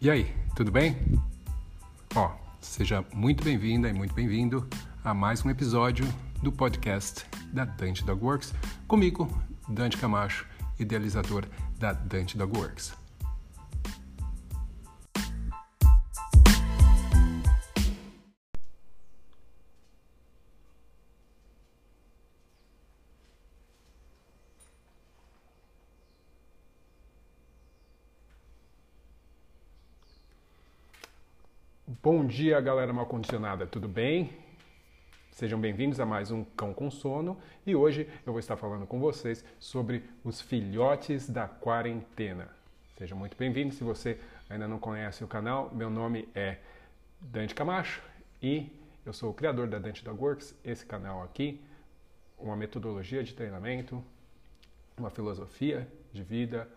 E aí, tudo bem? Ó, seja muito bem-vinda e muito bem-vindo a mais um episódio do podcast da Dante Dog Works, comigo, Dante Camacho, idealizador da Dante Dog Works. Dia, galera mal condicionada, tudo bem? Sejam bem-vindos a mais um Cão com Sono e hoje eu vou estar falando com vocês sobre os filhotes da quarentena. Sejam muito bem-vindos. Se você ainda não conhece o canal, meu nome é Dante Camacho e eu sou o criador da Dante Dog Works. Esse canal aqui, uma metodologia de treinamento, uma filosofia de vida,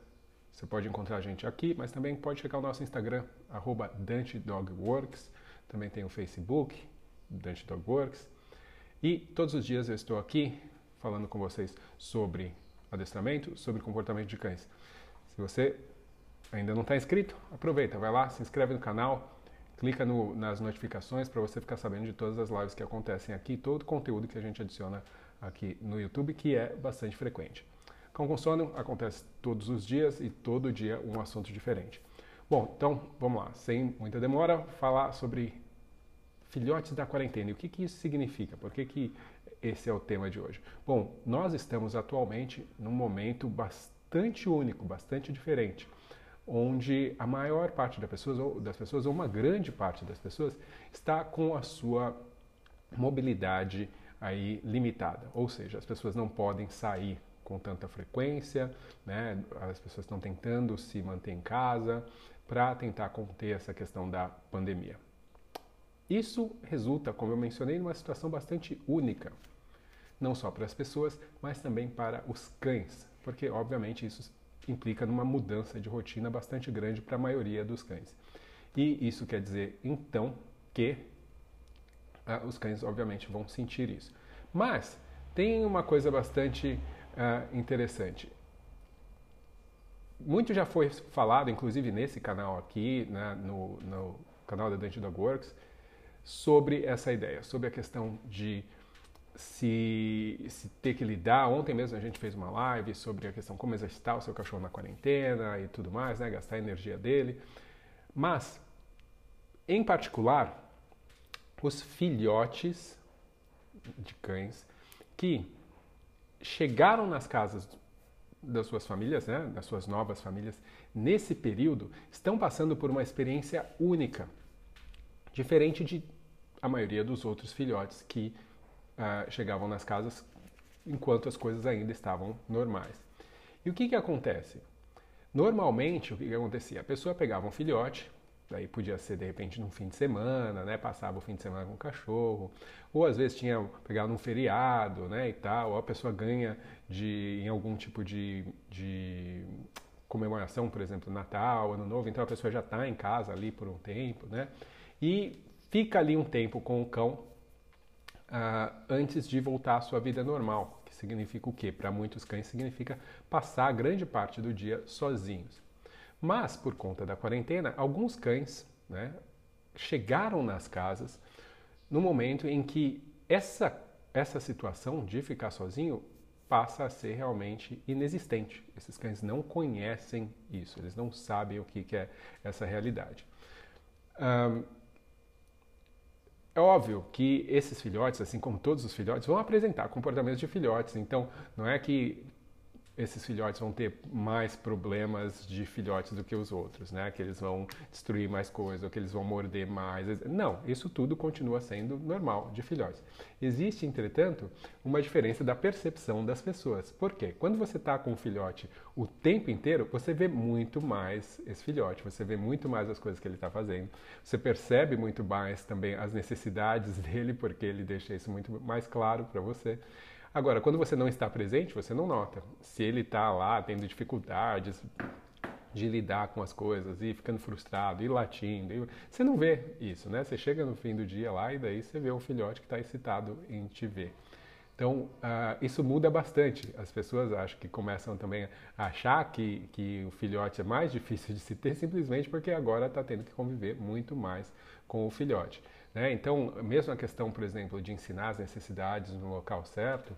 você pode encontrar a gente aqui, mas também pode checar o nosso Instagram, arroba DanteDogWorks. Também tem o Facebook, Dante Dog Works. E todos os dias eu estou aqui falando com vocês sobre adestramento, sobre comportamento de cães. Se você ainda não está inscrito, aproveita, vai lá, se inscreve no canal, clica no, nas notificações para você ficar sabendo de todas as lives que acontecem aqui, todo o conteúdo que a gente adiciona aqui no YouTube, que é bastante frequente. Cão com sono acontece todos os dias e todo dia um assunto diferente. Bom, então vamos lá, sem muita demora, falar sobre filhotes da quarentena e o que, que isso significa, por que, que esse é o tema de hoje. Bom, nós estamos atualmente num momento bastante único, bastante diferente, onde a maior parte das pessoas, ou das pessoas, ou uma grande parte das pessoas, está com a sua mobilidade aí limitada, ou seja, as pessoas não podem sair com tanta frequência, né? as pessoas estão tentando se manter em casa para tentar conter essa questão da pandemia. Isso resulta, como eu mencionei, numa situação bastante única, não só para as pessoas, mas também para os cães, porque obviamente isso implica numa mudança de rotina bastante grande para a maioria dos cães. E isso quer dizer então que ah, os cães obviamente vão sentir isso. Mas tem uma coisa bastante uh, interessante. Muito já foi falado, inclusive nesse canal aqui, né, no, no, canal da Dante Dog Works, sobre essa ideia, sobre a questão de se, se, ter que lidar. Ontem mesmo a gente fez uma live sobre a questão como exercitar o seu cachorro na quarentena e tudo mais, né, gastar a energia dele. Mas, em particular, os filhotes de cães que chegaram nas casas das suas famílias, né, das suas novas famílias, nesse período, estão passando por uma experiência única, diferente de a maioria dos outros filhotes que uh, chegavam nas casas enquanto as coisas ainda estavam normais. E o que, que acontece? Normalmente, o que, que acontecia? A pessoa pegava um filhote, Daí podia ser de repente num fim de semana, né? Passava o fim de semana com o cachorro, ou às vezes tinha pegado num feriado, né? E tal, ou a pessoa ganha de em algum tipo de, de comemoração, por exemplo, Natal, Ano Novo, então a pessoa já está em casa ali por um tempo, né? E fica ali um tempo com o cão uh, antes de voltar à sua vida normal, que significa o quê? Para muitos cães significa passar grande parte do dia sozinhos. Mas, por conta da quarentena, alguns cães né, chegaram nas casas no momento em que essa, essa situação de ficar sozinho passa a ser realmente inexistente. Esses cães não conhecem isso, eles não sabem o que, que é essa realidade. Um, é óbvio que esses filhotes, assim como todos os filhotes, vão apresentar comportamentos de filhotes. Então, não é que esses filhotes vão ter mais problemas de filhotes do que os outros, né? Que eles vão destruir mais coisas, ou que eles vão morder mais. Não, isso tudo continua sendo normal de filhotes. Existe, entretanto, uma diferença da percepção das pessoas. Por quê? Quando você está com um filhote o tempo inteiro, você vê muito mais esse filhote, você vê muito mais as coisas que ele está fazendo, você percebe muito mais também as necessidades dele, porque ele deixa isso muito mais claro para você. Agora, quando você não está presente, você não nota. Se ele está lá tendo dificuldades de lidar com as coisas e ficando frustrado e latindo, e você não vê isso, né? Você chega no fim do dia lá e daí você vê o filhote que está excitado em te ver. Então, uh, isso muda bastante. As pessoas acho que começam também a achar que, que o filhote é mais difícil de se ter simplesmente porque agora está tendo que conviver muito mais com o filhote. Né? Então, mesmo a questão, por exemplo, de ensinar as necessidades no local certo,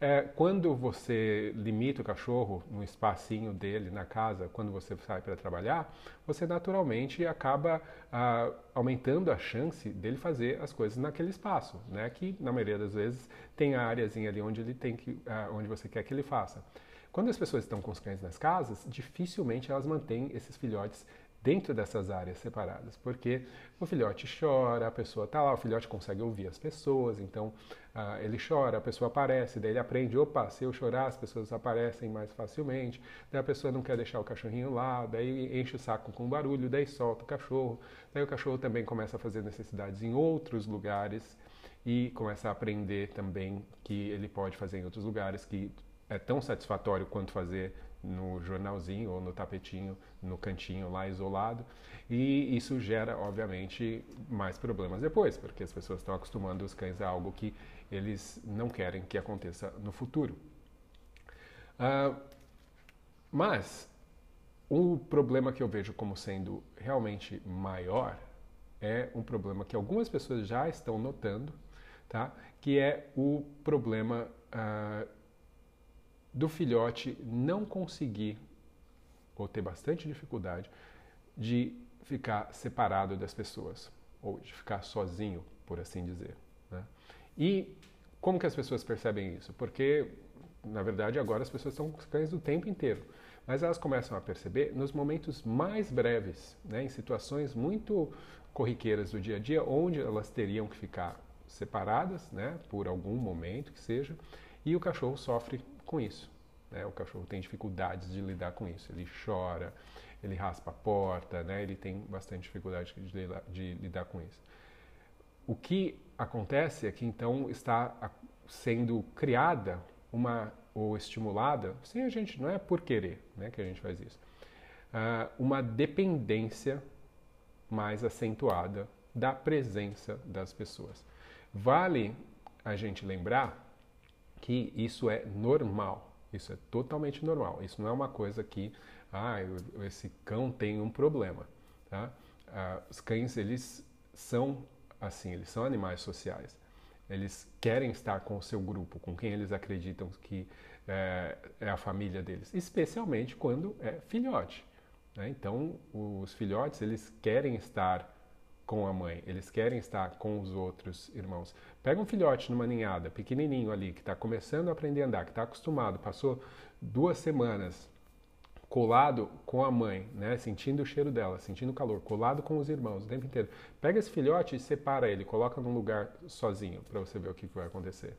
é, quando você limita o cachorro no espacinho dele na casa, quando você sai para trabalhar, você naturalmente acaba ah, aumentando a chance dele fazer as coisas naquele espaço, né? Que na maioria das vezes tem a áreazinha ali onde ele tem que, ah, onde você quer que ele faça. Quando as pessoas estão com os cães nas casas, dificilmente elas mantêm esses filhotes dentro dessas áreas separadas, porque o filhote chora, a pessoa está lá, o filhote consegue ouvir as pessoas, então uh, ele chora, a pessoa aparece, daí ele aprende, opa, se eu chorar as pessoas aparecem mais facilmente, daí a pessoa não quer deixar o cachorrinho lá, daí enche o saco com barulho, daí solta o cachorro, daí o cachorro também começa a fazer necessidades em outros lugares e começa a aprender também que ele pode fazer em outros lugares, que é tão satisfatório quanto fazer no jornalzinho ou no tapetinho, no cantinho lá isolado. E isso gera, obviamente, mais problemas depois, porque as pessoas estão acostumando os cães a algo que eles não querem que aconteça no futuro. Uh, mas um problema que eu vejo como sendo realmente maior é um problema que algumas pessoas já estão notando, tá? que é o problema uh, do filhote não conseguir, ou ter bastante dificuldade, de ficar separado das pessoas, ou de ficar sozinho, por assim dizer. Né? E como que as pessoas percebem isso? Porque, na verdade, agora as pessoas são cães o tempo inteiro, mas elas começam a perceber nos momentos mais breves, né? em situações muito corriqueiras do dia a dia, onde elas teriam que ficar separadas, né, por algum momento que seja, e o cachorro sofre com isso. Né? O cachorro tem dificuldades de lidar com isso. Ele chora, ele raspa a porta, né? ele tem bastante dificuldade de, de lidar com isso. O que acontece é que então está sendo criada uma ou estimulada, sem a gente, não é por querer né, que a gente faz isso, uh, uma dependência mais acentuada da presença das pessoas. Vale a gente lembrar que isso é normal. Isso é totalmente normal. Isso não é uma coisa que, ah, esse cão tem um problema. Tá? Ah, os cães, eles são assim, eles são animais sociais. Eles querem estar com o seu grupo, com quem eles acreditam que é, é a família deles, especialmente quando é filhote. Né? Então, os filhotes, eles querem estar com a mãe, eles querem estar com os outros irmãos. Pega um filhote numa ninhada, pequenininho ali, que está começando a aprender a andar, que está acostumado, passou duas semanas colado com a mãe, né, sentindo o cheiro dela, sentindo o calor, colado com os irmãos o tempo inteiro. Pega esse filhote e separa ele, coloca num lugar sozinho para você ver o que, vai acontecer.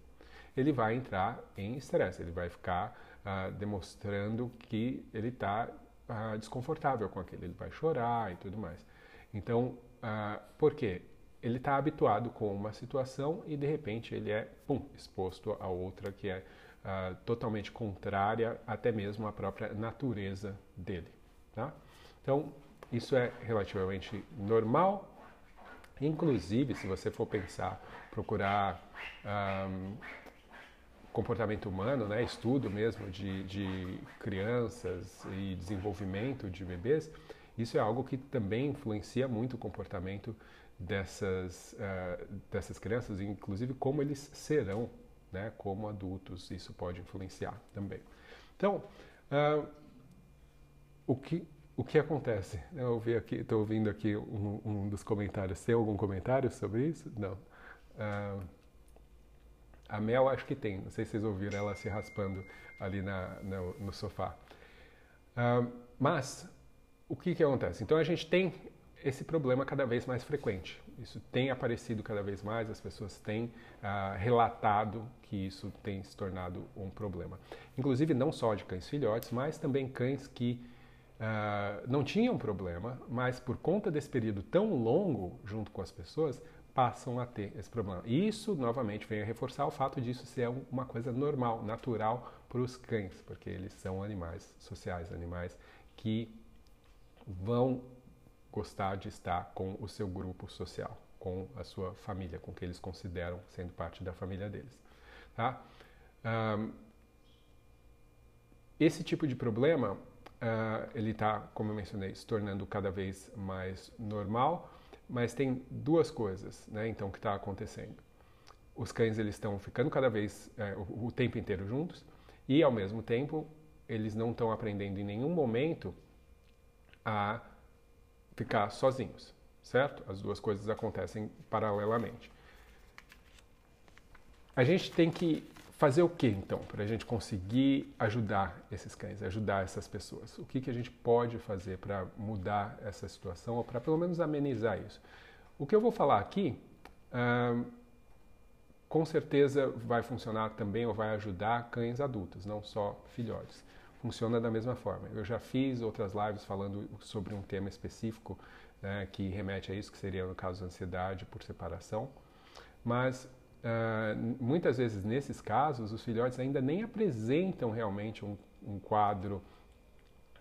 Ele vai entrar em estresse, ele vai ficar uh, demonstrando que ele está uh, desconfortável com aquilo, ele vai chorar e tudo mais. Então, ah, por quê? Ele está habituado com uma situação e de repente ele é pum, exposto a outra que é ah, totalmente contrária até mesmo à própria natureza dele. Tá? Então, isso é relativamente normal. Inclusive, se você for pensar, procurar um, comportamento humano, né, estudo mesmo de, de crianças e desenvolvimento de bebês, isso é algo que também influencia muito o comportamento dessas, uh, dessas crianças, inclusive como eles serão né, como adultos. Isso pode influenciar também. Então, uh, o que o que acontece? Eu aqui, estou ouvindo aqui um, um, dos comentários. Tem algum comentário sobre isso? Não. Uh, a Mel acho que tem. Não sei se vocês ouviram ela se raspando ali na, no, no sofá. Uh, mas o que, que acontece? Então a gente tem esse problema cada vez mais frequente. Isso tem aparecido cada vez mais, as pessoas têm ah, relatado que isso tem se tornado um problema. Inclusive, não só de cães filhotes, mas também cães que ah, não tinham problema, mas por conta desse período tão longo junto com as pessoas, passam a ter esse problema. E isso, novamente, vem a reforçar o fato disso ser uma coisa normal, natural para os cães, porque eles são animais sociais, animais que vão gostar de estar com o seu grupo social, com a sua família, com que eles consideram sendo parte da família deles. Tá? Um, esse tipo de problema, uh, ele está, como eu mencionei, se tornando cada vez mais normal, mas tem duas coisas, né, então, que está acontecendo. Os cães eles estão ficando cada vez é, o, o tempo inteiro juntos e, ao mesmo tempo, eles não estão aprendendo em nenhum momento a ficar sozinhos, certo? As duas coisas acontecem paralelamente. A gente tem que fazer o que então para a gente conseguir ajudar esses cães, ajudar essas pessoas? O que, que a gente pode fazer para mudar essa situação ou para pelo menos amenizar isso? O que eu vou falar aqui, com certeza vai funcionar também ou vai ajudar cães adultos, não só filhotes funciona da mesma forma. Eu já fiz outras lives falando sobre um tema específico né, que remete a isso, que seria no caso ansiedade por separação, mas uh, muitas vezes nesses casos os filhotes ainda nem apresentam realmente um, um quadro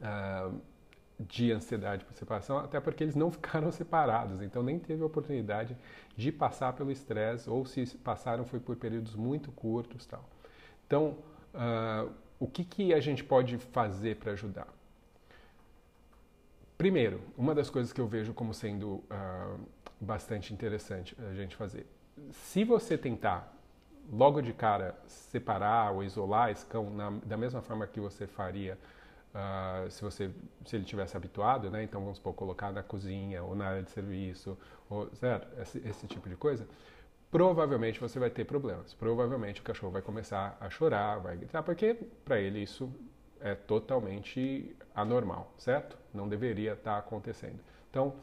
uh, de ansiedade por separação, até porque eles não ficaram separados, então nem teve a oportunidade de passar pelo estresse, ou se passaram foi por períodos muito curtos tal. Então, uh, o que, que a gente pode fazer para ajudar? Primeiro, uma das coisas que eu vejo como sendo uh, bastante interessante a gente fazer. Se você tentar logo de cara separar ou isolar esse cão na, da mesma forma que você faria uh, se você se ele tivesse habituado, né? Então vamos supor colocar na cozinha ou na área de serviço, ou certo? Esse, esse tipo de coisa provavelmente você vai ter problemas. Provavelmente o cachorro vai começar a chorar, vai gritar, porque para ele isso é totalmente anormal, certo? Não deveria estar tá acontecendo. Então,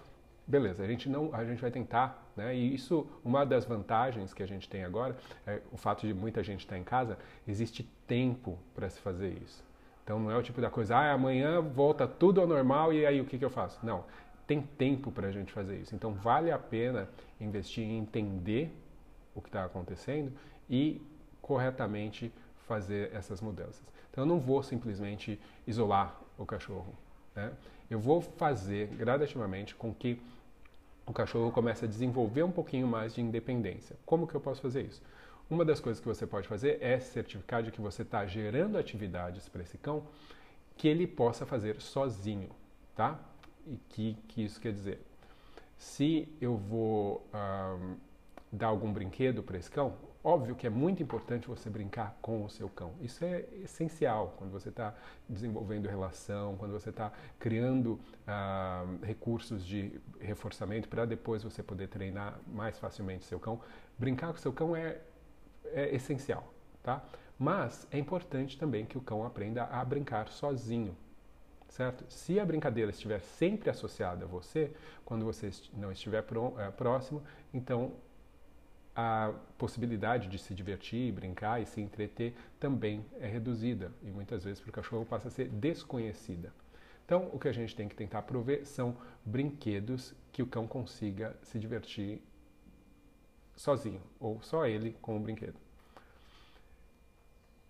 beleza, a gente não, a gente vai tentar, né? E isso, uma das vantagens que a gente tem agora, é o fato de muita gente estar tá em casa, existe tempo para se fazer isso. Então não é o tipo da coisa, ah, amanhã volta tudo ao normal e aí o que, que eu faço? Não, tem tempo para a gente fazer isso. Então vale a pena investir em entender o que está acontecendo e corretamente fazer essas mudanças. Então eu não vou simplesmente isolar o cachorro. Né? Eu vou fazer gradativamente com que o cachorro comece a desenvolver um pouquinho mais de independência. Como que eu posso fazer isso? Uma das coisas que você pode fazer é certificar de que você está gerando atividades para esse cão que ele possa fazer sozinho, tá? E que, que isso quer dizer? Se eu vou um, dar algum brinquedo para esse cão, óbvio que é muito importante você brincar com o seu cão. Isso é essencial quando você está desenvolvendo relação, quando você está criando ah, recursos de reforçamento para depois você poder treinar mais facilmente seu cão. Brincar com seu cão é, é essencial, tá? Mas é importante também que o cão aprenda a brincar sozinho, certo? Se a brincadeira estiver sempre associada a você, quando você não estiver eh, próximo, então a possibilidade de se divertir, brincar e se entreter também é reduzida e muitas vezes para o cachorro passa a ser desconhecida. Então, o que a gente tem que tentar prover são brinquedos que o cão consiga se divertir sozinho ou só ele com o brinquedo.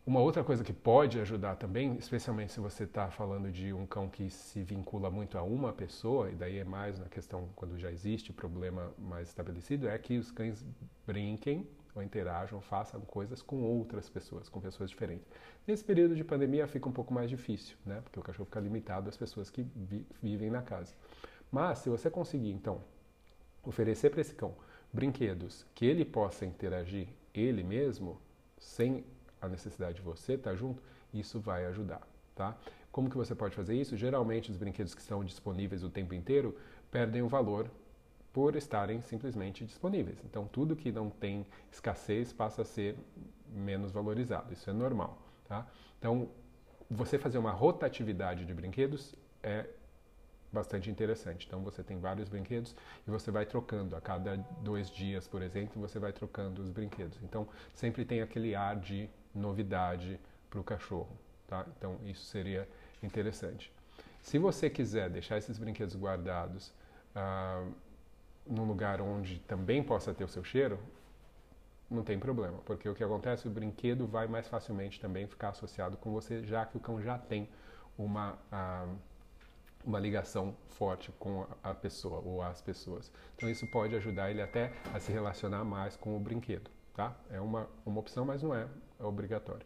Uma outra coisa que pode ajudar também, especialmente se você está falando de um cão que se vincula muito a uma pessoa, e daí é mais na questão quando já existe problema mais estabelecido, é que os cães brinquem ou interajam, façam coisas com outras pessoas, com pessoas diferentes. Nesse período de pandemia fica um pouco mais difícil, né? Porque o cachorro fica limitado às pessoas que vi vivem na casa. Mas se você conseguir, então, oferecer para esse cão brinquedos que ele possa interagir ele mesmo, sem a necessidade de você estar junto, isso vai ajudar, tá? Como que você pode fazer isso? Geralmente os brinquedos que estão disponíveis o tempo inteiro perdem o valor por estarem simplesmente disponíveis. Então tudo que não tem escassez passa a ser menos valorizado. Isso é normal, tá? Então você fazer uma rotatividade de brinquedos é bastante interessante. Então você tem vários brinquedos e você vai trocando a cada dois dias, por exemplo, você vai trocando os brinquedos. Então sempre tem aquele ar de novidade para o cachorro. Tá? Então isso seria interessante. Se você quiser deixar esses brinquedos guardados ah, num lugar onde também possa ter o seu cheiro, não tem problema, porque o que acontece, o brinquedo vai mais facilmente também ficar associado com você, já que o cão já tem uma, ah, uma ligação forte com a pessoa ou as pessoas. Então isso pode ajudar ele até a se relacionar mais com o brinquedo. Tá? É uma, uma opção, mas não é, é obrigatório.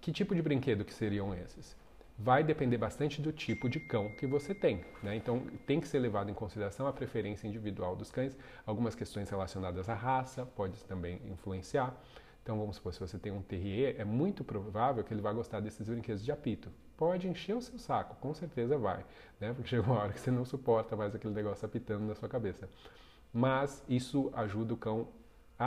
Que tipo de brinquedo que seriam esses? Vai depender bastante do tipo de cão que você tem. Né? Então, tem que ser levado em consideração a preferência individual dos cães. Algumas questões relacionadas à raça pode também influenciar. Então, vamos supor, se você tem um terrier, é muito provável que ele vai gostar desses brinquedos de apito. Pode encher o seu saco, com certeza vai, né? Porque chega uma hora que você não suporta mais aquele negócio apitando na sua cabeça. Mas isso ajuda o cão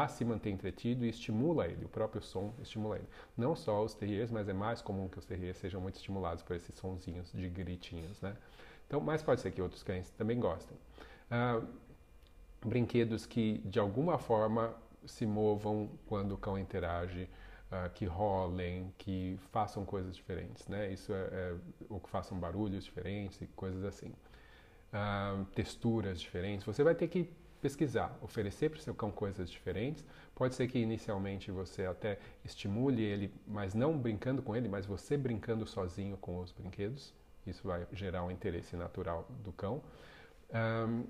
a se manter entretido e estimula ele, o próprio som estimula ele. Não só os terriers, mas é mais comum que os terriers sejam muito estimulados por esses sonzinhos de gritinhos, né? Então, mas pode ser que outros cães também gostem. Ah, brinquedos que de alguma forma se movam quando o cão interage, uh, que rolem, que façam coisas diferentes, né? Isso é, é ou que façam barulhos diferentes e coisas assim. Uh, texturas diferentes. Você vai ter que pesquisar, oferecer para o seu cão coisas diferentes. Pode ser que inicialmente você até estimule ele, mas não brincando com ele, mas você brincando sozinho com os brinquedos. Isso vai gerar um interesse natural do cão. Um,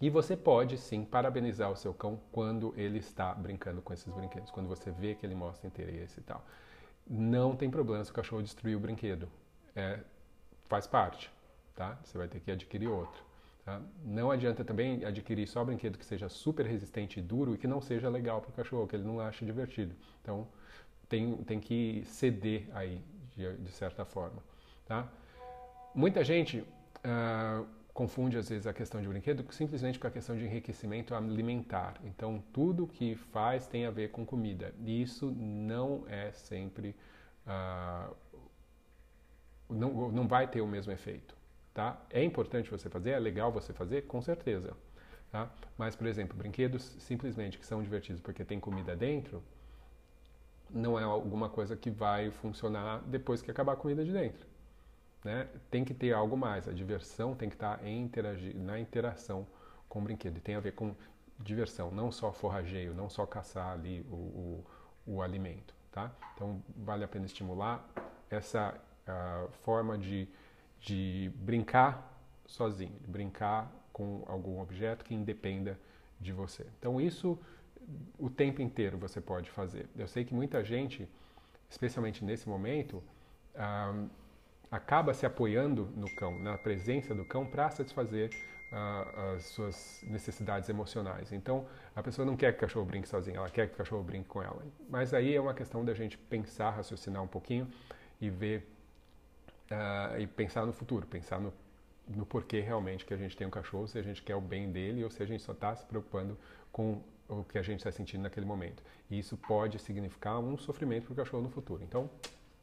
e você pode sim parabenizar o seu cão quando ele está brincando com esses brinquedos, quando você vê que ele mostra interesse e tal. Não tem problema se o cachorro destruir o brinquedo. É, faz parte, tá? Você vai ter que adquirir outro. Tá? Não adianta também adquirir só brinquedo que seja super resistente e duro e que não seja legal para o cachorro, que ele não ache divertido. Então, tem, tem que ceder aí, de, de certa forma. Tá? Muita gente uh, confunde às vezes a questão de brinquedo simplesmente com a questão de enriquecimento alimentar. Então, tudo que faz tem a ver com comida. E isso não é sempre. Uh, não, não vai ter o mesmo efeito. Tá? É importante você fazer, é legal você fazer, com certeza. Tá? Mas, por exemplo, brinquedos simplesmente que são divertidos porque tem comida dentro, não é alguma coisa que vai funcionar depois que acabar a comida de dentro né, tem que ter algo mais. A diversão tem que estar em interagir, na interação com o brinquedo. E tem a ver com diversão, não só forrageio, não só caçar ali o, o, o alimento. Tá? Então, vale a pena estimular essa uh, forma de, de brincar sozinho, de brincar com algum objeto que independa de você. Então, isso o tempo inteiro você pode fazer. Eu sei que muita gente, especialmente nesse momento, acaba se apoiando no cão, na presença do cão, para satisfazer uh, as suas necessidades emocionais. Então, a pessoa não quer que o cachorro brinque sozinho, ela quer que o cachorro brinque com ela. Mas aí é uma questão da gente pensar, raciocinar um pouquinho e ver uh, e pensar no futuro, pensar no, no porquê realmente que a gente tem um cachorro, se a gente quer o bem dele ou se a gente só está se preocupando com o que a gente está sentindo naquele momento. E isso pode significar um sofrimento para o cachorro no futuro. Então,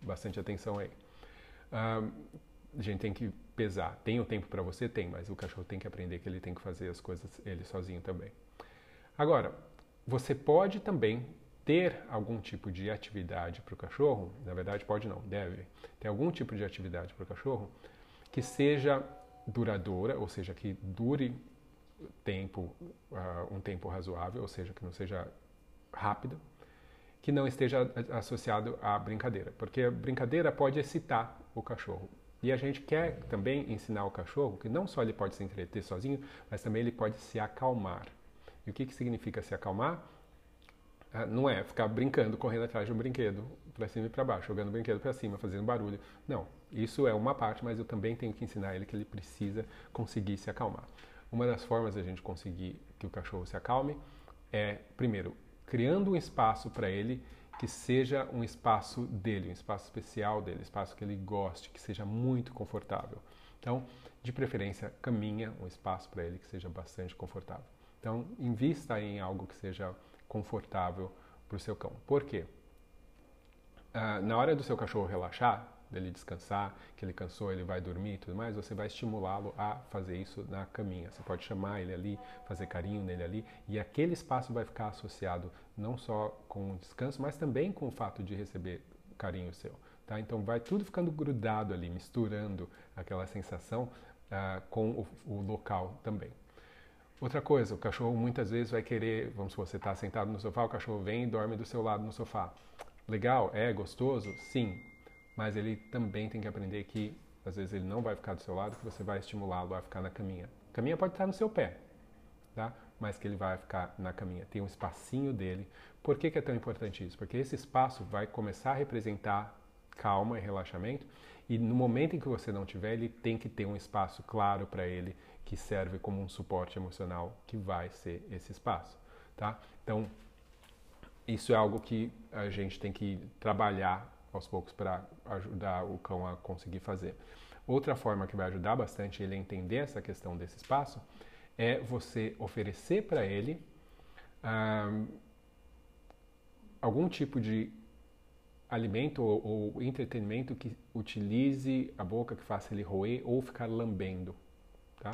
bastante atenção aí a gente tem que pesar. Tem o tempo para você? Tem, mas o cachorro tem que aprender que ele tem que fazer as coisas ele sozinho também. Agora, você pode também ter algum tipo de atividade para o cachorro, na verdade pode não, deve ter algum tipo de atividade para o cachorro que seja duradoura, ou seja, que dure tempo, uh, um tempo razoável, ou seja, que não seja rápida, que não esteja associado à brincadeira, porque a brincadeira pode excitar o cachorro. E a gente quer também ensinar o cachorro que não só ele pode se entreter sozinho, mas também ele pode se acalmar. E o que, que significa se acalmar? Ah, não é ficar brincando, correndo atrás de um brinquedo, para cima e para baixo, jogando o brinquedo para cima, fazendo barulho. Não, isso é uma parte, mas eu também tenho que ensinar ele que ele precisa conseguir se acalmar. Uma das formas da gente conseguir que o cachorro se acalme é, primeiro, criando um espaço para ele que seja um espaço dele, um espaço especial dele, um espaço que ele goste, que seja muito confortável. Então, de preferência, caminha um espaço para ele que seja bastante confortável. Então, invista em algo que seja confortável para o seu cão. Por quê? Uh, na hora do seu cachorro relaxar, dele descansar, que ele cansou, ele vai dormir e tudo mais, você vai estimulá-lo a fazer isso na caminha. Você pode chamar ele ali, fazer carinho nele ali, e aquele espaço vai ficar associado não só com o descanso, mas também com o fato de receber carinho seu. Tá? Então vai tudo ficando grudado ali, misturando aquela sensação uh, com o, o local também. Outra coisa, o cachorro muitas vezes vai querer, vamos supor, você está sentado no sofá, o cachorro vem e dorme do seu lado no sofá. Legal? É gostoso? Sim mas ele também tem que aprender que às vezes ele não vai ficar do seu lado, que você vai estimulá-lo a ficar na caminha. A caminha pode estar no seu pé, tá? mas que ele vai ficar na caminha. Tem um espacinho dele. Por que, que é tão importante isso? Porque esse espaço vai começar a representar calma e relaxamento, e no momento em que você não tiver, ele tem que ter um espaço claro para ele que serve como um suporte emocional, que vai ser esse espaço, tá? Então, isso é algo que a gente tem que trabalhar aos poucos para ajudar o cão a conseguir fazer. Outra forma que vai ajudar bastante ele a entender essa questão desse espaço é você oferecer para ele ah, algum tipo de alimento ou, ou, entretenimento que utilize a boca, que faça ele roer ou ficar lambendo, tá?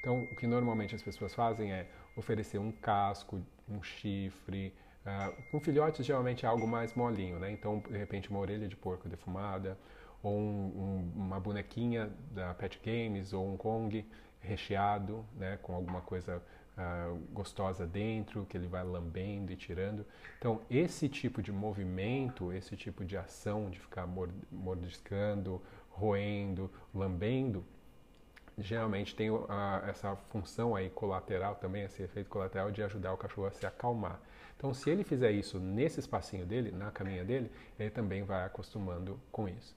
Então, o que normalmente as pessoas fazem é oferecer um casco, um chifre. Uh, com filhotes, geralmente é algo mais molinho, né? Então, de repente, uma orelha de porco defumada, ou um, um, uma bonequinha da Pet Games, ou um Kong recheado, né? Com alguma coisa uh, gostosa dentro, que ele vai lambendo e tirando. Então, esse tipo de movimento, esse tipo de ação de ficar mordiscando, roendo, lambendo, geralmente tem uh, essa função aí colateral também, esse efeito colateral de ajudar o cachorro a se acalmar. Então, se ele fizer isso nesse espacinho dele, na caminha dele, ele também vai acostumando com isso.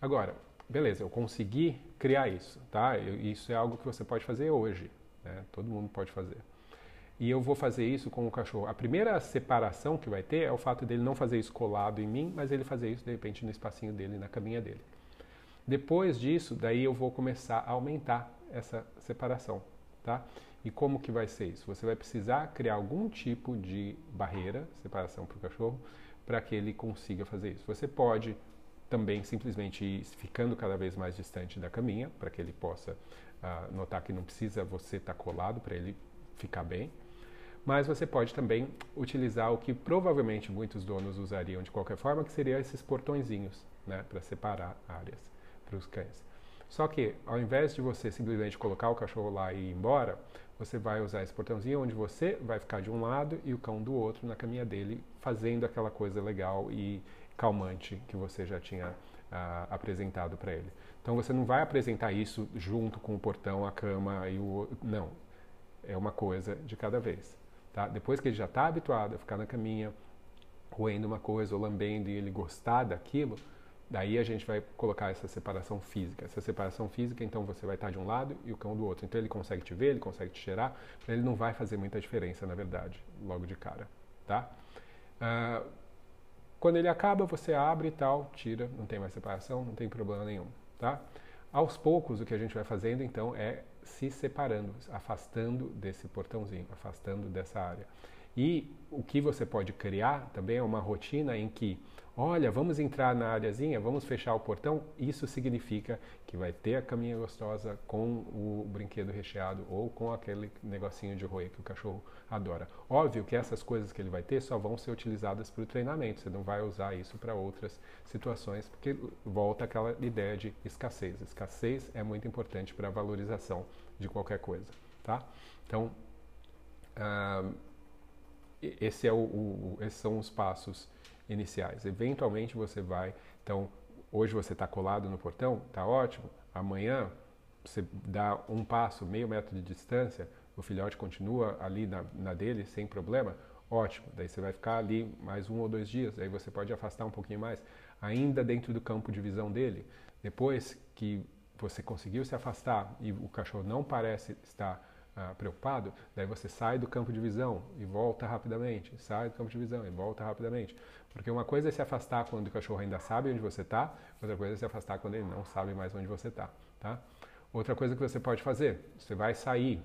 Agora, beleza, eu consegui criar isso, tá? Eu, isso é algo que você pode fazer hoje, né? Todo mundo pode fazer. E eu vou fazer isso com o cachorro. A primeira separação que vai ter é o fato dele não fazer isso colado em mim, mas ele fazer isso de repente no espacinho dele, na caminha dele. Depois disso, daí eu vou começar a aumentar essa separação, tá? E como que vai ser isso? Você vai precisar criar algum tipo de barreira, separação para o cachorro, para que ele consiga fazer isso. Você pode também simplesmente ir ficando cada vez mais distante da caminha, para que ele possa uh, notar que não precisa você estar tá colado para ele ficar bem. Mas você pode também utilizar o que provavelmente muitos donos usariam de qualquer forma, que seria esses portõezinhos, né, para separar áreas para os cães. Só que, ao invés de você simplesmente colocar o cachorro lá e ir embora, você vai usar esse portãozinho onde você vai ficar de um lado e o cão do outro na caminha dele, fazendo aquela coisa legal e calmante que você já tinha ah, apresentado para ele. Então você não vai apresentar isso junto com o portão, a cama e o. Não. É uma coisa de cada vez. Tá? Depois que ele já está habituado a ficar na caminha, roendo uma coisa ou lambendo e ele gostar daquilo, Daí a gente vai colocar essa separação física. Essa separação física, então você vai estar de um lado e o cão do outro. Então ele consegue te ver, ele consegue te cheirar, ele não vai fazer muita diferença, na verdade, logo de cara, tá? Uh, quando ele acaba, você abre e tal, tira, não tem mais separação, não tem problema nenhum, tá? Aos poucos, o que a gente vai fazendo, então, é se separando, afastando desse portãozinho, afastando dessa área. E o que você pode criar também é uma rotina em que, olha, vamos entrar na áreazinha, vamos fechar o portão. Isso significa que vai ter a caminha gostosa com o brinquedo recheado ou com aquele negocinho de roer que o cachorro adora. Óbvio que essas coisas que ele vai ter só vão ser utilizadas para o treinamento. Você não vai usar isso para outras situações, porque volta aquela ideia de escassez. Escassez é muito importante para a valorização de qualquer coisa, tá? Então, uh, esse é o, o, esses são os passos iniciais. Eventualmente você vai, então, hoje você está colado no portão, está ótimo. Amanhã você dá um passo, meio metro de distância, o filhote continua ali na, na dele sem problema, ótimo. Daí você vai ficar ali mais um ou dois dias, aí você pode afastar um pouquinho mais, ainda dentro do campo de visão dele. Depois que você conseguiu se afastar e o cachorro não parece estar ah, preocupado, daí você sai do campo de visão e volta rapidamente, sai do campo de visão e volta rapidamente. Porque uma coisa é se afastar quando o cachorro ainda sabe onde você está, outra coisa é se afastar quando ele não sabe mais onde você está. Tá? Outra coisa que você pode fazer, você vai sair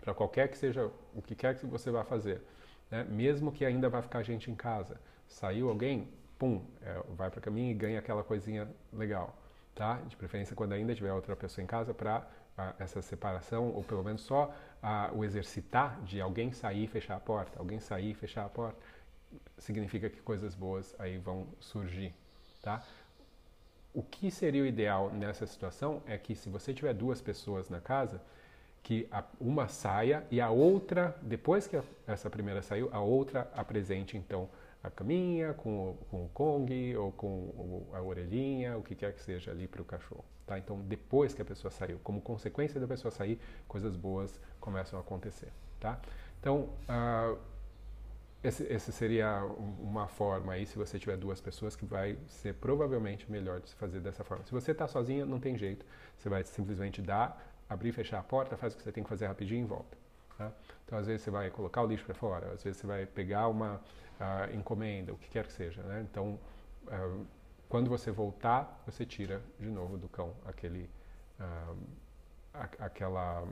para qualquer que seja o que quer que você vá fazer, né? mesmo que ainda vai ficar gente em casa. Saiu alguém, pum, é, vai para caminho e ganha aquela coisinha legal. Tá? De preferência quando ainda tiver outra pessoa em casa para essa separação, ou pelo menos só a, o exercitar de alguém sair e fechar a porta, alguém sair e fechar a porta, significa que coisas boas aí vão surgir, tá? O que seria o ideal nessa situação é que se você tiver duas pessoas na casa, que uma saia e a outra, depois que essa primeira saiu, a outra apresente então a caminha com o, com o Kong ou com o, a orelhinha, o que quer que seja ali para o cachorro. Tá? Então, depois que a pessoa saiu, como consequência da pessoa sair, coisas boas começam a acontecer. Tá? Então, uh, esse, esse, seria uma forma aí, se você tiver duas pessoas, que vai ser provavelmente melhor de se fazer dessa forma. Se você está sozinha, não tem jeito. Você vai simplesmente dar, abrir e fechar a porta, faz o que você tem que fazer rapidinho e volta. Tá? Então, às vezes você vai colocar o lixo para fora, às vezes você vai pegar uma uh, encomenda, o que quer que seja. Né? Então, uh, quando você voltar, você tira de novo do cão aquele, uh, aquela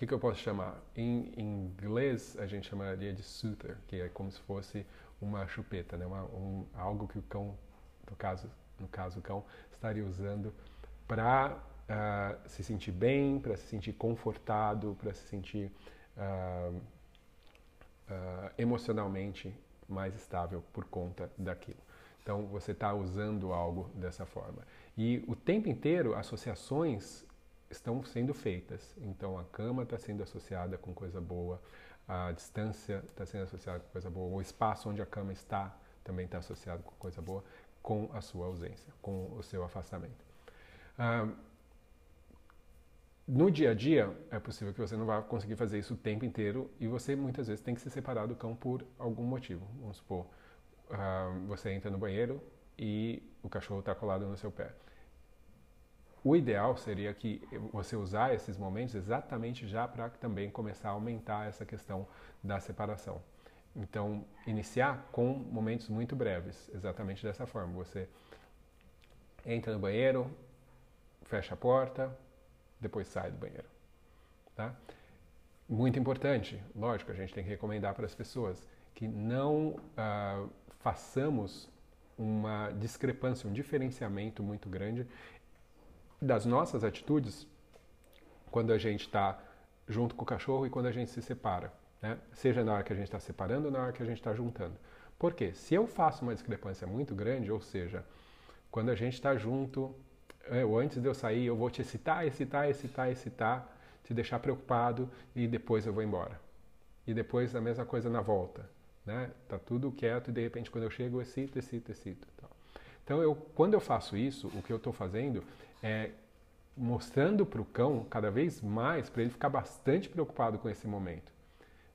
que, que eu posso chamar? Em, inglês a gente chamaria de soother, que é como se fosse uma chupeta, né? Uma, um, algo que o cão, no caso, no caso o cão, estaria usando para uh, ah, se sentir bem, para se sentir confortado, para se sentir uh, uh, emocionalmente mais estável por conta daquilo. Então você está usando algo dessa forma. E o tempo inteiro associações estão sendo feitas. Então a cama está sendo associada com coisa boa, a distância está sendo associada com coisa boa, o espaço onde a cama está também está associado com coisa boa, com a sua ausência, com o seu afastamento. Ah, no dia a dia, é possível que você não vá conseguir fazer isso o tempo inteiro e você muitas vezes tem que se separar do cão por algum motivo. Vamos supor, ah, você entra no banheiro e o cachorro está colado no seu pé. O ideal seria que você usar esses momentos exatamente já para também começar a aumentar essa questão da separação. Então, iniciar com momentos muito breves, exatamente dessa forma. Você entra no banheiro, fecha a porta, depois sai do banheiro. Tá? Muito importante, lógico, a gente tem que recomendar para as pessoas que não ah, façamos uma discrepância, um diferenciamento muito grande das nossas atitudes quando a gente está junto com o cachorro e quando a gente se separa. Né? Seja na hora que a gente está separando ou na hora que a gente está juntando. Por quê? Se eu faço uma discrepância muito grande, ou seja, quando a gente está junto, eu, antes de eu sair, eu vou te excitar, excitar, excitar, excitar, te deixar preocupado e depois eu vou embora. E depois a mesma coisa na volta. Né? Tá tudo quieto e de repente quando eu chego eu excito, excito, excito. Então eu, quando eu faço isso, o que eu estou fazendo é, mostrando para o cão cada vez mais para ele ficar bastante preocupado com esse momento.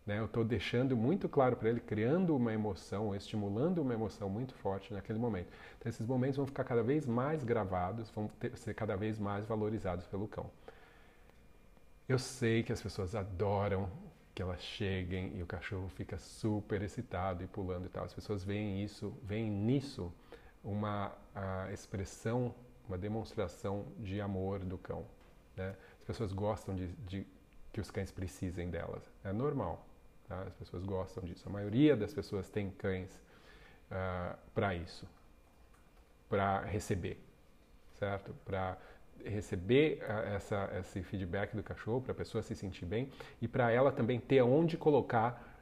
Né? Eu estou deixando muito claro para ele, criando uma emoção, estimulando uma emoção muito forte naquele momento. Então, esses momentos vão ficar cada vez mais gravados, vão ter, ser cada vez mais valorizados pelo cão. Eu sei que as pessoas adoram que elas cheguem e o cachorro fica super excitado e pulando e tal. As pessoas veem isso, veem nisso uma expressão uma demonstração de amor do cão. Né? As pessoas gostam de, de, que os cães precisem delas. É normal. Tá? As pessoas gostam disso. A maioria das pessoas tem cães uh, ah, para isso, para receber, certo? Para receber uh, essa, esse feedback do cachorro, para a pessoa se sentir bem e para ela também ter onde colocar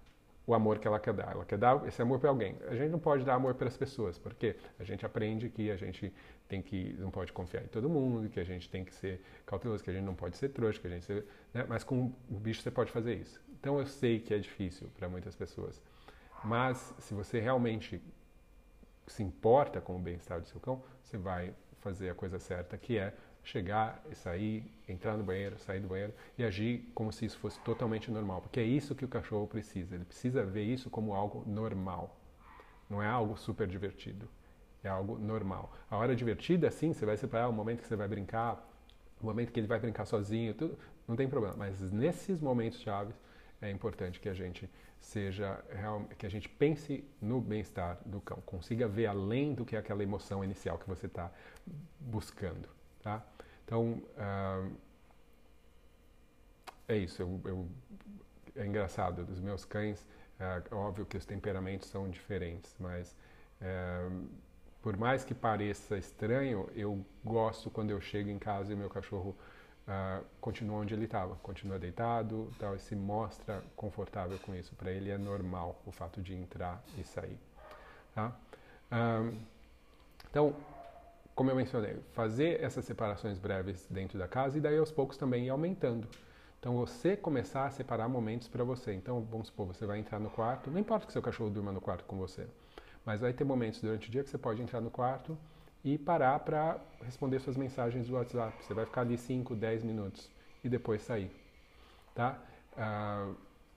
o amor que ela quer dar. Ela quer dar esse amor para alguém. A gente não pode dar amor para as pessoas, porque a gente aprende que a gente tem que não pode confiar em todo mundo, que a gente tem que ser cauteloso, que a gente não pode ser trouxa, que a gente ser, né? mas com o bicho você pode fazer isso. Então eu sei que é difícil para muitas pessoas, mas se você realmente se importa com o bem-estar do seu cão, você vai fazer a coisa certa, que é chegar e sair, entrar no banheiro, sair do banheiro e agir como se isso fosse totalmente normal, porque é isso que o cachorro precisa. Ele precisa ver isso como algo normal, não é algo super divertido é algo normal. A hora divertida, sim, você vai separar o momento que você vai brincar, o momento que ele vai brincar sozinho, tudo, não tem problema. Mas nesses momentos chaves é importante que a gente seja que a gente pense no bem-estar do cão, consiga ver além do que aquela emoção inicial que você está buscando, tá? Então uh, é isso. Eu, eu, é engraçado dos meus cães. É óbvio que os temperamentos são diferentes, mas é, por mais que pareça estranho, eu gosto quando eu chego em casa e meu cachorro uh, continua onde ele estava, continua deitado, tal, e se mostra confortável com isso. Para ele é normal o fato de entrar e sair. Tá? Uh, então, como eu mencionei, fazer essas separações breves dentro da casa e daí aos poucos também ir aumentando. Então, você começar a separar momentos para você. Então, vamos supor, você vai entrar no quarto, não importa que seu cachorro durma no quarto com você. Mas vai ter momentos durante o dia que você pode entrar no quarto e parar para responder suas mensagens do WhatsApp. Você vai ficar ali 5, 10 minutos e depois sair. Tá? Uh,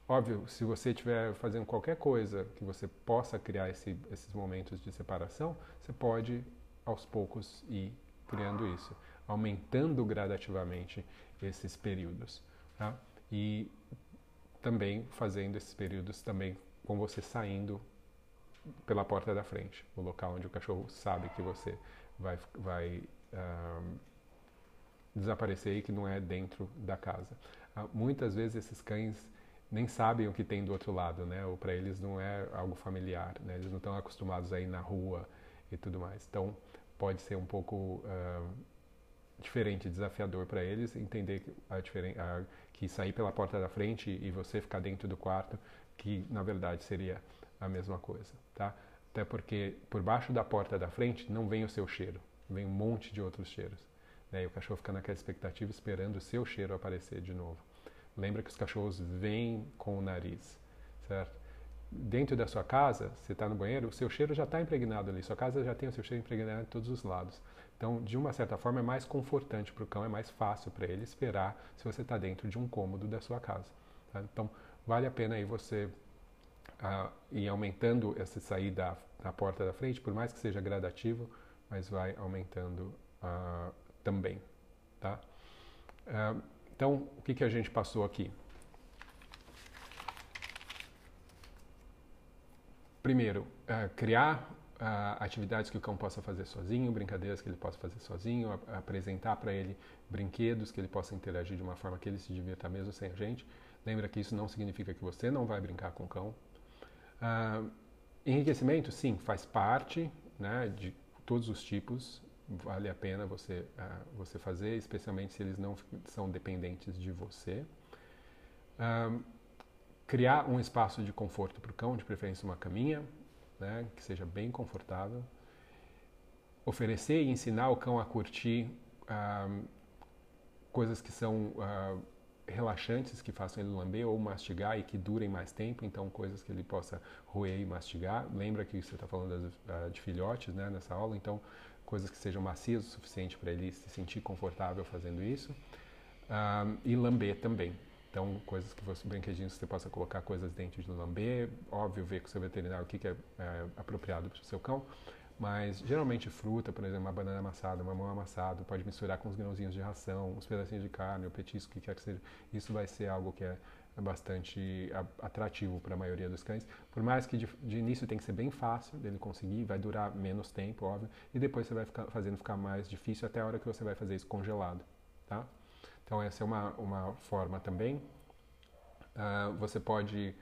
óbvio, se você estiver fazendo qualquer coisa que você possa criar esse, esses momentos de separação, você pode aos poucos ir criando isso, aumentando gradativamente esses períodos. Tá? E também fazendo esses períodos também com você saindo pela porta da frente, o local onde o cachorro sabe que você vai, vai uh, desaparecer e que não é dentro da casa. Uh, muitas vezes esses cães nem sabem o que tem do outro lado, né? Ou para eles não é algo familiar, né? Eles não estão acostumados a ir na rua e tudo mais. Então pode ser um pouco uh, diferente, desafiador para eles entender a, a, que sair pela porta da frente e você ficar dentro do quarto, que na verdade seria a mesma coisa, tá? Até porque por baixo da porta da frente não vem o seu cheiro, vem um monte de outros cheiros. Né? E o cachorro fica naquela expectativa esperando o seu cheiro aparecer de novo. Lembra que os cachorros vêm com o nariz, certo? Dentro da sua casa, você está no banheiro, o seu cheiro já está impregnado ali. Sua casa já tem o seu cheiro impregnado em todos os lados. Então, de uma certa forma, é mais confortante para o cão, é mais fácil para ele esperar se você está dentro de um cômodo da sua casa. Tá? Então, vale a pena aí você uh, ir aumentando essa saída da porta da frente, por mais que seja gradativo, mas vai aumentando uh, também. Tá? Uh, então, o que, que a gente passou aqui? Primeiro, uh, criar atividades que o cão possa fazer sozinho, brincadeiras que ele possa fazer sozinho, a, apresentar para ele brinquedos que ele possa interagir de uma forma que ele se divirta mesmo sem a gente. Lembra que isso não significa que você não vai brincar com o cão. Uh, enriquecimento, sim, faz parte né, de todos os tipos vale a pena você, uh, você fazer, especialmente se eles não são dependentes de você. Um, criar um espaço de conforto para o cão, de preferência uma caminha, né, que seja bem confortável. Oferecer e ensinar o cão a curtir coisas que são relaxantes, que façam ele lamber ou mastigar e que durem mais tempo, então coisas que ele possa roer e mastigar. Lembra que você está falando uh, de filhotes né, nessa aula, então coisas que sejam macias o suficiente para ele se sentir confortável fazendo isso. Um, e lamber também. Então, coisas que você, brinquedinhos que você possa colocar coisas dentro de lamber. Óbvio, ver com o seu veterinário o que, que é, é apropriado para o seu cão. Mas geralmente fruta, por exemplo, uma banana amassada, uma mão amassada, pode misturar com os grãozinhos de ração, uns pedacinhos de carne, o petisco, o que quer que seja. Isso vai ser algo que é é bastante atrativo para a maioria dos cães. Por mais que de, de, início tem que ser bem fácil dele conseguir, vai durar menos tempo, óbvio, e depois você vai ficar, fazendo ficar mais difícil até a hora que você vai fazer isso congelado, tá? Então essa é uma, uma forma também. Uh, você pode,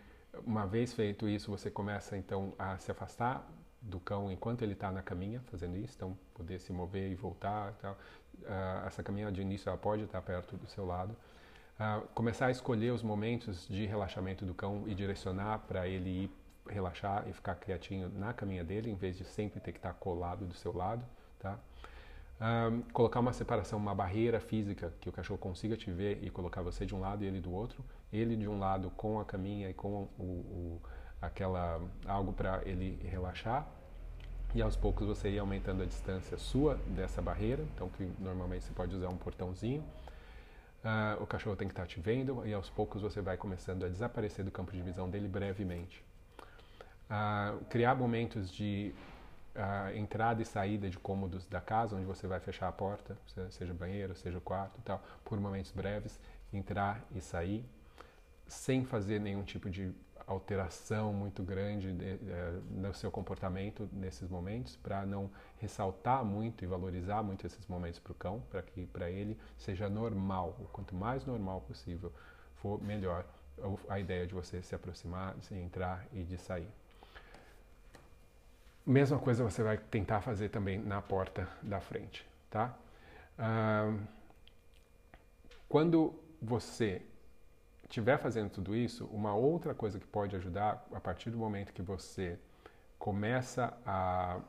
uma vez feito isso, você começa então a se afastar do cão enquanto ele está na caminha fazendo isso, então poder se mover e voltar. Tal. Uh, essa caminha de início ela pode estar perto do seu lado. Uh, começar a escolher os momentos de relaxamento do cão e direcionar para ele ir relaxar e ficar quietinho na caminha dele, em vez de sempre ter que estar colado do seu lado, tá? Um, ah, colocar uma separação, uma barreira física que o cachorro consiga te ver e colocar você de um lado e ele do outro, ele de um lado com a caminha e com o, o aquela algo para ele relaxar. E aos poucos você ir aumentando a distância sua dessa barreira, então que normalmente você pode usar um portãozinho. Uh, o cachorro tem que estar te vendo e aos poucos você vai começando a desaparecer do campo de visão dele brevemente. Uh, criar momentos de uh, entrada e saída de cômodos da casa, onde você vai fechar a porta, seja banheiro, seja quarto, tal, por momentos breves, entrar e sair, sem fazer nenhum tipo de alteração muito grande de, de, eh, no seu comportamento nesses momentos, para não ressaltar muito e valorizar muito esses momentos para o cão, para que para ele seja normal. Quanto mais normal possível for, melhor a ideia de você se aproximar, de entrar e de sair. Mesma coisa você vai tentar fazer também na porta da frente, tá? Ah, quando você estiver fazendo tudo isso, uma outra coisa que pode ajudar, a partir do momento que você começa a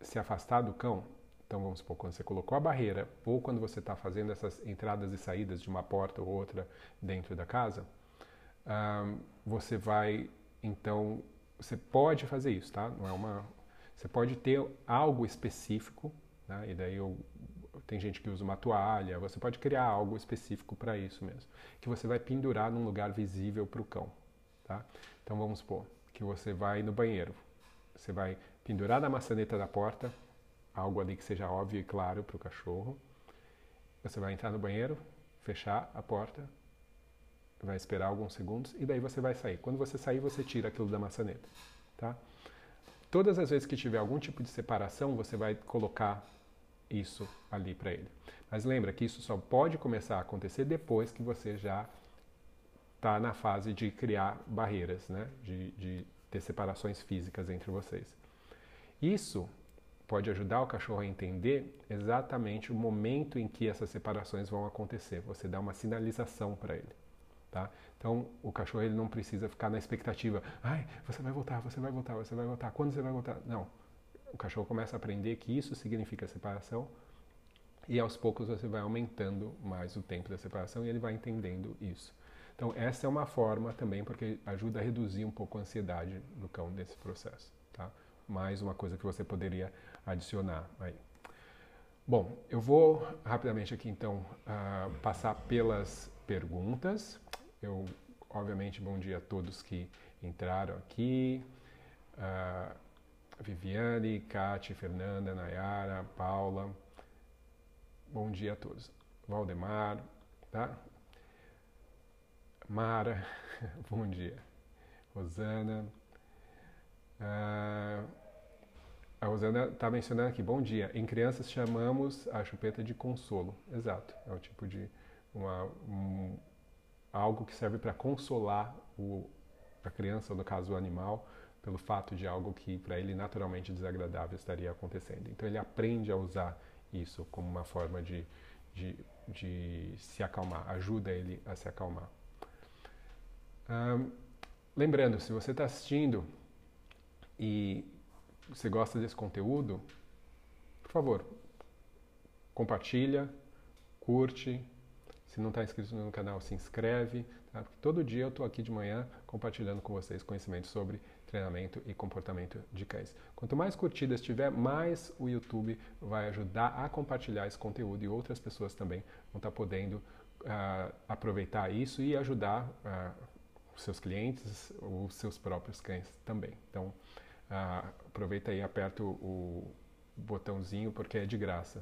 se afastar do cão, então vamos supor, quando você colocou a barreira, ou quando você está fazendo essas entradas e saídas de uma porta ou outra dentro da casa, um, você vai, então, você pode fazer isso, tá? Não é uma, você pode ter algo específico, né? e daí eu tem gente que usa uma toalha, você pode criar algo específico para isso mesmo, que você vai pendurar num lugar visível para o cão, tá? Então vamos supor que você vai no banheiro, você vai pendurar na maçaneta da porta, algo ali que seja óbvio e claro para o cachorro. Você vai entrar no banheiro, fechar a porta, vai esperar alguns segundos e daí você vai sair. Quando você sair, você tira aquilo da maçaneta, tá? Todas as vezes que tiver algum tipo de separação, você vai colocar isso ali para ele. Mas lembra que isso só pode começar a acontecer depois que você já está na fase de criar barreiras, né? de, de ter separações físicas entre vocês. Isso pode ajudar o cachorro a entender exatamente o momento em que essas separações vão acontecer. Você dá uma sinalização para ele. Tá? Então, o cachorro ele não precisa ficar na expectativa. Ai, você vai voltar, você vai voltar, você vai voltar. Quando você vai voltar? Não. O cachorro começa a aprender que isso significa separação e aos poucos você vai aumentando mais o tempo da separação e ele vai entendendo isso. Então, essa é uma forma também porque ajuda a reduzir um pouco a ansiedade do cão nesse processo. Tá? Mais uma coisa que você poderia adicionar aí. Bom, eu vou rapidamente aqui então uh, passar pelas perguntas. Eu, obviamente, bom dia a todos que entraram aqui. Uh, Viviane, Kate, Fernanda, Nayara, Paula. Bom dia a todos. Valdemar, tá? Mara, bom dia. Rosana. Uh, a Rosana está mencionando aqui, bom dia. Em crianças chamamos a chupeta de consolo. Exato, é o tipo de uma, um, algo que serve para consolar o, a criança, ou no caso o animal, pelo fato de algo que para ele naturalmente desagradável estaria acontecendo. Então ele aprende a usar isso como uma forma de, de, de se acalmar, ajuda ele a se acalmar. lembrando, se você está assistindo e você gosta desse conteúdo, por favor, compartilha, curte, se não está inscrito no canal, se inscreve. Tá? todo dia eu estou aqui de manhã compartilhando com vocês conhecimento sobre treinamento e comportamento de cães. Quanto mais curtidas tiver, mais o YouTube vai ajudar a compartilhar esse conteúdo e outras pessoas também vão estar tá podendo uh, aproveitar isso e ajudar uh, os seus clientes, os seus próprios cães também. Então, uh, aproveita aí, aperta o, botãozinho porque é de graça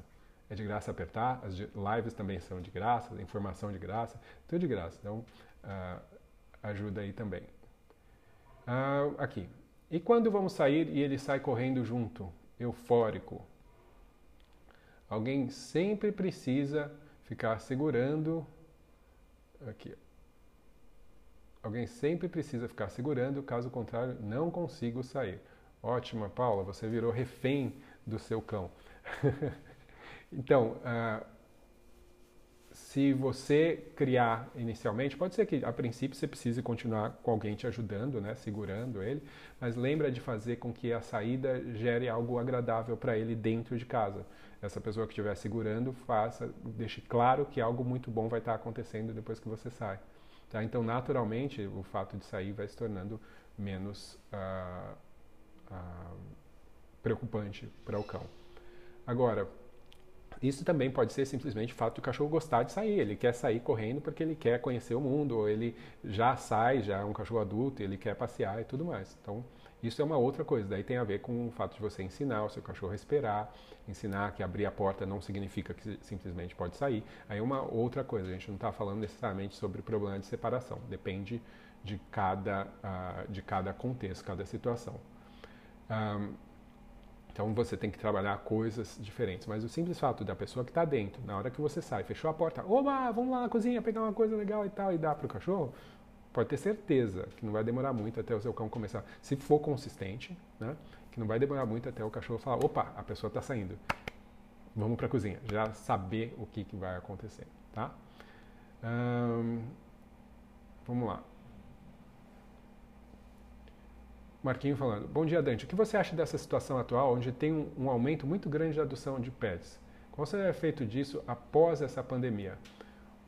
é de graça apertar, as lives também são de graça, informação de graça, tudo de graça. Então, uh, ajuda aí também. Uh, aqui. E quando vamos sair e ele sai correndo junto, eufórico? Alguém sempre precisa ficar segurando. Aqui. Alguém sempre precisa ficar segurando, caso contrário, não consigo sair. Ótima, Paula, você virou refém do seu cão. Então, uh, se você criar inicialmente, pode ser que a princípio você precise continuar com alguém te ajudando, né, segurando ele, mas lembra de fazer com que a saída gere algo agradável para ele dentro de casa. Essa pessoa que estiver segurando, faça, deixe claro que algo muito bom vai estar acontecendo depois que você sai. Tá? Então, naturalmente, o fato de sair vai se tornando menos uh, uh, preocupante para o cão. Agora, isso também pode ser simplesmente o fato do cachorro gostar de sair. Ele quer sair correndo porque ele quer conhecer o mundo, ou ele já sai, já é um cachorro adulto, ele quer passear e tudo mais. Então, isso é uma outra coisa. Daí tem a ver com o fato de você ensinar o seu cachorro a esperar, ensinar que abrir a porta não significa que simplesmente pode sair. Aí é uma outra coisa. A gente não está falando necessariamente sobre o problema de separação. Depende de cada, uh, de cada contexto, cada situação. Um, então você tem que trabalhar coisas diferentes. Mas o simples fato da pessoa que está dentro, na hora que você sai, fechou a porta, oba, vamos lá na cozinha pegar uma coisa legal e tal, e dá para o cachorro, pode ter certeza que não vai demorar muito até o seu cão começar. Se for consistente, né? Que não vai demorar muito até o cachorro falar, opa, a pessoa está saindo. Vamos para a cozinha, já saber o que, que vai acontecer, tá? Hum, vamos lá. Marquinho falando. Bom dia, Dante. O que você acha dessa situação atual, onde tem um, um aumento muito grande da adoção de pets? Qual será o efeito disso após essa pandemia?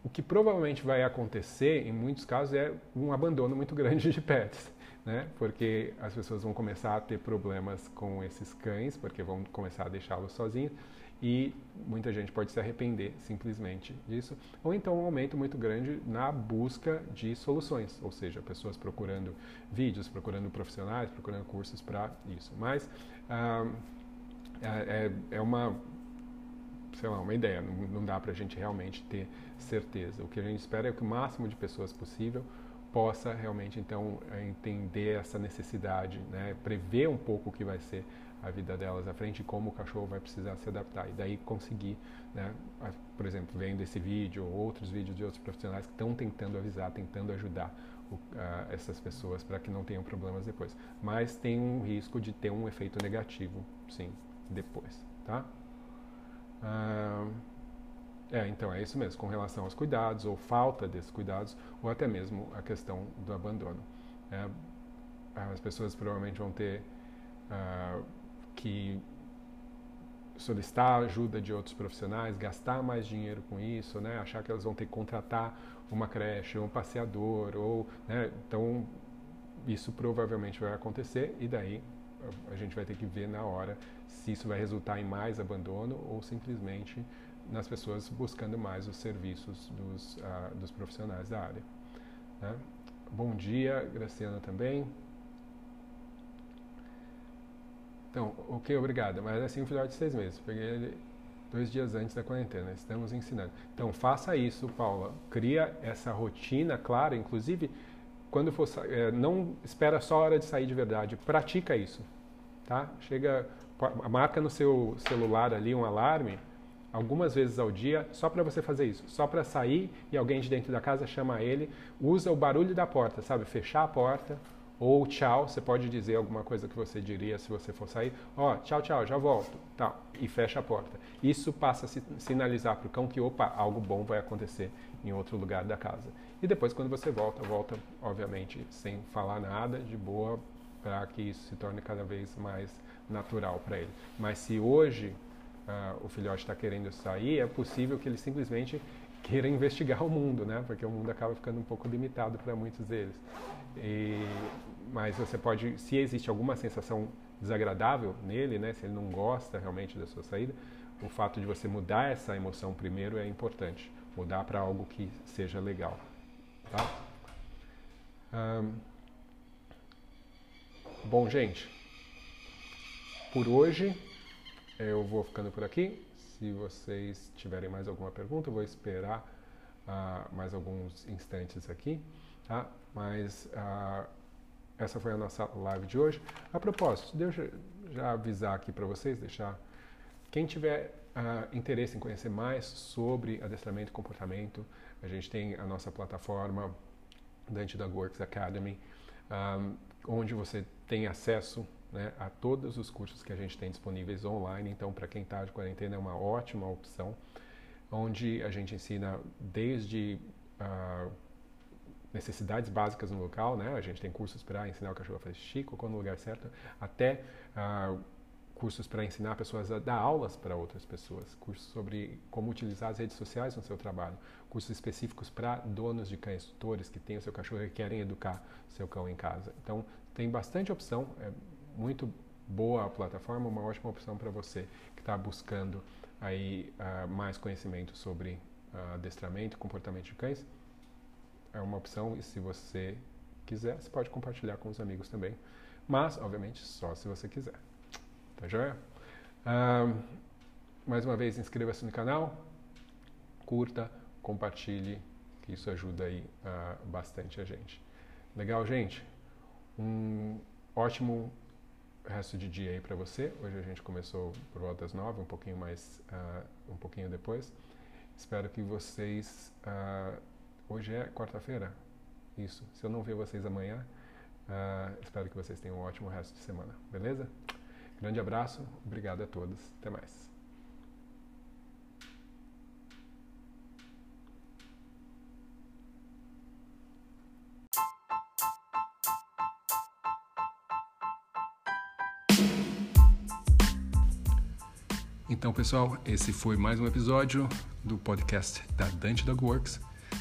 O que provavelmente vai acontecer, em muitos casos, é um abandono muito grande de pets. né? Porque as pessoas vão começar a ter problemas com esses cães, porque vão começar a deixá-los sozinhos e muita gente pode se arrepender simplesmente disso, ou então um aumento muito grande na busca de soluções, ou seja, pessoas procurando vídeos, procurando profissionais, procurando cursos para isso. Mas ah, é, é, uma sei lá, uma ideia, não, não dá para a gente realmente ter certeza. O que a gente espera é que o máximo de pessoas possível possa realmente então entender essa necessidade, né? prever um pouco o que vai ser a vida delas à frente e como o cachorro vai precisar se adaptar e daí conseguir, né? por exemplo, vendo esse vídeo ou outros vídeos de outros profissionais que estão tentando avisar, tentando ajudar o, essas pessoas para que não tenham problemas depois. Mas tem um risco de ter um efeito negativo, sim, depois, tá? Uh, é, então é isso mesmo, com relação aos cuidados ou falta desses cuidados ou até mesmo a questão do abandono. É, as pessoas provavelmente vão ter uh, que solicitar ajuda de outros profissionais, gastar mais dinheiro com isso, né? achar que elas vão ter que contratar uma creche, um passeador, ou, né? então isso provavelmente vai acontecer e daí a gente vai ter que ver na hora se isso vai resultar em mais abandono ou simplesmente nas pessoas buscando mais os serviços dos, uh, dos profissionais da área. Né? Bom dia, Graciana também. Então, ok, obrigada. Mas assim, um filhote de seis meses. Peguei ele dois dias antes da quarentena. Estamos ensinando. Então, faça isso, Paula. Cria essa rotina clara. Inclusive, quando for, é, não espera só a hora de sair de verdade. Pratica isso, tá? Chega, marca no seu celular ali um alarme algumas vezes ao dia, só para você fazer isso, só para sair e alguém de dentro da casa chama ele, usa o barulho da porta, sabe? Fechar a porta, ou tchau, você pode dizer alguma coisa que você diria se você for sair. Ó, oh, tchau, tchau, já volto. Tal. E fecha a porta. Isso passa a sinalizar para o cão que, opa, algo bom vai acontecer em outro lugar da casa. E depois, quando você volta, volta, obviamente, sem falar nada, de boa, para que isso se torne cada vez mais natural para ele. Mas se hoje uh, o filhote está querendo sair, é possível que ele simplesmente queira investigar o mundo, né? Porque o mundo acaba ficando um pouco limitado para muitos deles. E, mas você pode, se existe alguma sensação desagradável nele, né? Se ele não gosta realmente da sua saída, o fato de você mudar essa emoção primeiro é importante. Mudar para algo que seja legal, tá? Bom, gente, por hoje eu vou ficando por aqui. Se vocês tiverem mais alguma pergunta, eu vou esperar uh, mais alguns instantes aqui, tá? Mas uh, essa foi a nossa live de hoje. A propósito, deixa eu já avisar aqui para vocês, deixar quem tiver uh, interesse em conhecer mais sobre adestramento e comportamento, a gente tem a nossa plataforma Dante da Works Academy, onde você tem acesso né, a todos os cursos que a gente tem disponíveis online. Então, para quem está de quarentena, é uma ótima opção, onde a gente ensina desde uh, necessidades básicas no local, né? A gente tem cursos para ensinar o cachorro a fazer xixi, cocô no lugar certo, até uh, cursos para ensinar pessoas a dar aulas para outras pessoas, cursos sobre como utilizar as redes sociais no seu trabalho, cursos específicos para donos de cães, tutores que têm o seu cachorro e querem educar seu cão em casa. Então, tem bastante opção, é muito boa a plataforma, uma ótima opção para você que está buscando aí uh, mais conhecimento sobre adestramento e comportamento de cães. É uma opção e se você quiser, você pode compartilhar com os amigos também. Mas, obviamente, só se você quiser. Tá joia? Mais uma vez, inscreva-se no canal, curta, compartilhe, que isso ajuda aí bastante a gente. Legal, gente? Um ótimo resto de dia aí para você. Hoje a gente começou por volta das nove, um pouquinho mais, uh, um pouquinho depois. Espero que vocês. Hoje é quarta-feira? Isso. Se eu não ver vocês amanhã, uh, espero que vocês tenham um ótimo resto de semana. Beleza? Grande abraço, obrigado a todos. Até mais. Então, pessoal, esse foi mais um episódio do podcast da Dante Dog Works.